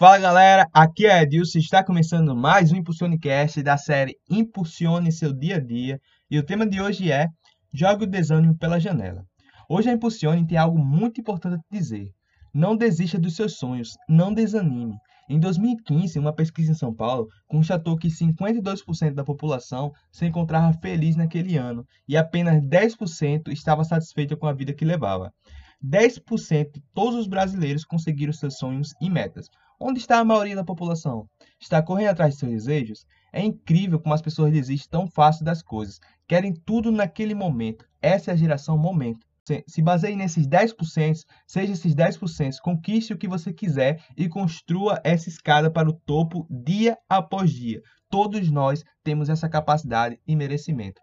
Fala galera, aqui é Edilson, está começando mais um Impulsionecast da série Impulsione seu dia a dia e o tema de hoje é Jogue o desânimo pela janela. Hoje a Impulsione tem algo muito importante a dizer. Não desista dos seus sonhos, não desanime. Em 2015, uma pesquisa em São Paulo constatou que 52% da população se encontrava feliz naquele ano e apenas 10% estava satisfeita com a vida que levava. 10% de todos os brasileiros conseguiram seus sonhos e metas. Onde está a maioria da população? Está correndo atrás de seus desejos? É incrível como as pessoas desistem tão fácil das coisas. Querem tudo naquele momento. Essa é a geração momento. Se baseie nesses 10%, seja esses 10%, conquiste o que você quiser e construa essa escada para o topo dia após dia. Todos nós temos essa capacidade e merecimento.